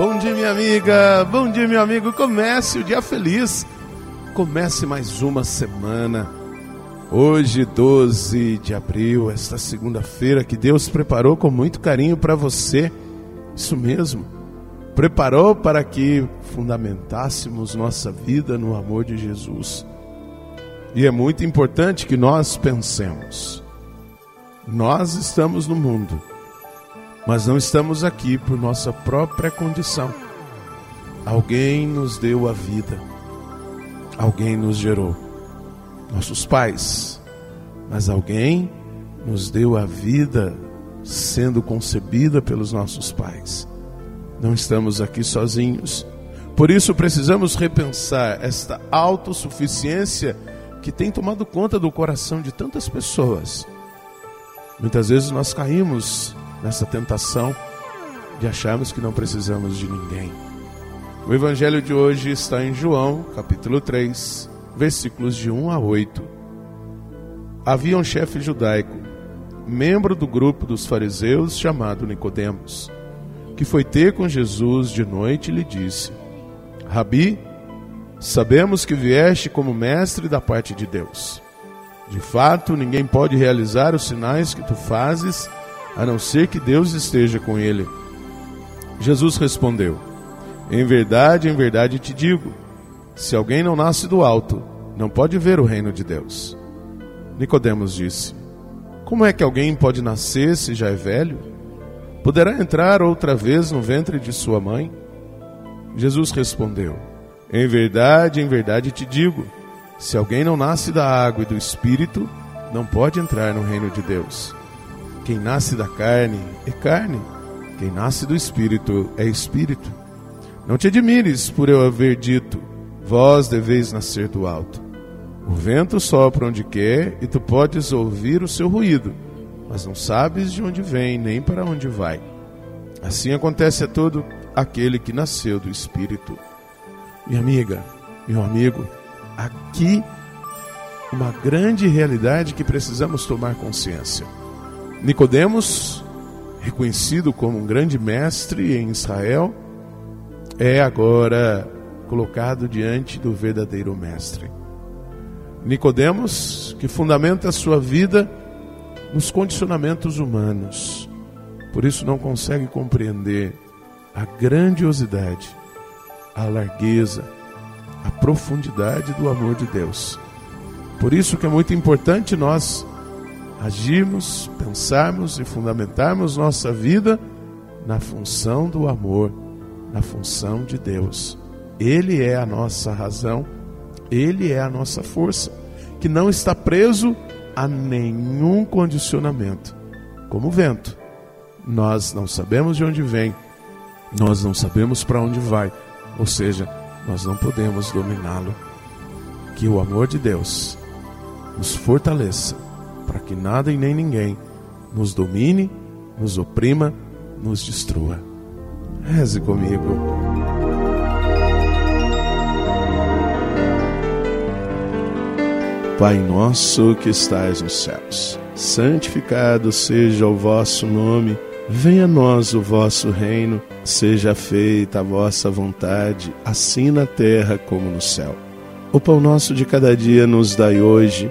Bom dia, minha amiga. Bom dia, meu amigo. Comece o dia feliz. Comece mais uma semana. Hoje, 12 de abril, esta segunda-feira que Deus preparou com muito carinho para você. Isso mesmo. Preparou para que fundamentássemos nossa vida no amor de Jesus. E é muito importante que nós pensemos. Nós estamos no mundo mas não estamos aqui por nossa própria condição. Alguém nos deu a vida, alguém nos gerou, nossos pais, mas alguém nos deu a vida sendo concebida pelos nossos pais. Não estamos aqui sozinhos. Por isso precisamos repensar esta autossuficiência que tem tomado conta do coração de tantas pessoas. Muitas vezes nós caímos nessa tentação de acharmos que não precisamos de ninguém. O evangelho de hoje está em João, capítulo 3, versículos de 1 a 8. Havia um chefe judaico, membro do grupo dos fariseus chamado Nicodemos, que foi ter com Jesus de noite e lhe disse: Rabi, sabemos que vieste como mestre da parte de Deus. De fato, ninguém pode realizar os sinais que tu fazes a não ser que Deus esteja com ele. Jesus respondeu: Em verdade, em verdade te digo: se alguém não nasce do alto, não pode ver o reino de Deus. Nicodemos disse: Como é que alguém pode nascer se já é velho? Poderá entrar outra vez no ventre de sua mãe? Jesus respondeu: Em verdade, em verdade te digo: se alguém não nasce da água e do espírito, não pode entrar no reino de Deus. Quem nasce da carne é carne, quem nasce do espírito é espírito. Não te admires por eu haver dito: vós deveis nascer do alto. O vento sopra onde quer e tu podes ouvir o seu ruído, mas não sabes de onde vem nem para onde vai. Assim acontece a todo aquele que nasceu do espírito. Minha amiga, meu amigo, aqui uma grande realidade que precisamos tomar consciência. Nicodemos, reconhecido como um grande mestre em Israel, é agora colocado diante do verdadeiro mestre. Nicodemos, que fundamenta a sua vida nos condicionamentos humanos, por isso não consegue compreender a grandiosidade, a largueza, a profundidade do amor de Deus. Por isso que é muito importante nós agirmos, pensarmos e fundamentarmos nossa vida na função do amor, na função de Deus. Ele é a nossa razão, ele é a nossa força, que não está preso a nenhum condicionamento, como o vento. Nós não sabemos de onde vem, nós não sabemos para onde vai, ou seja, nós não podemos dominá-lo. Que o amor de Deus nos fortaleça para que nada e nem ninguém nos domine, nos oprima, nos destrua. Reze comigo. Pai nosso que estais nos céus, santificado seja o vosso nome, venha a nós o vosso reino, seja feita a vossa vontade, assim na terra como no céu. O pão nosso de cada dia nos dai hoje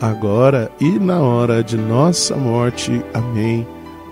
agora e na hora de nossa morte. Amém.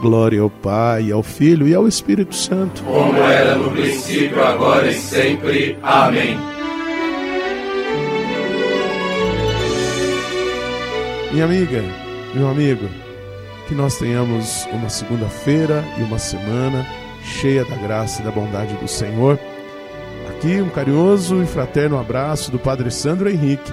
Glória ao Pai, ao Filho e ao Espírito Santo. Como era no princípio, agora e sempre. Amém. Minha amiga, meu amigo, que nós tenhamos uma segunda-feira e uma semana cheia da graça e da bondade do Senhor. Aqui um carinhoso e fraterno abraço do Padre Sandro Henrique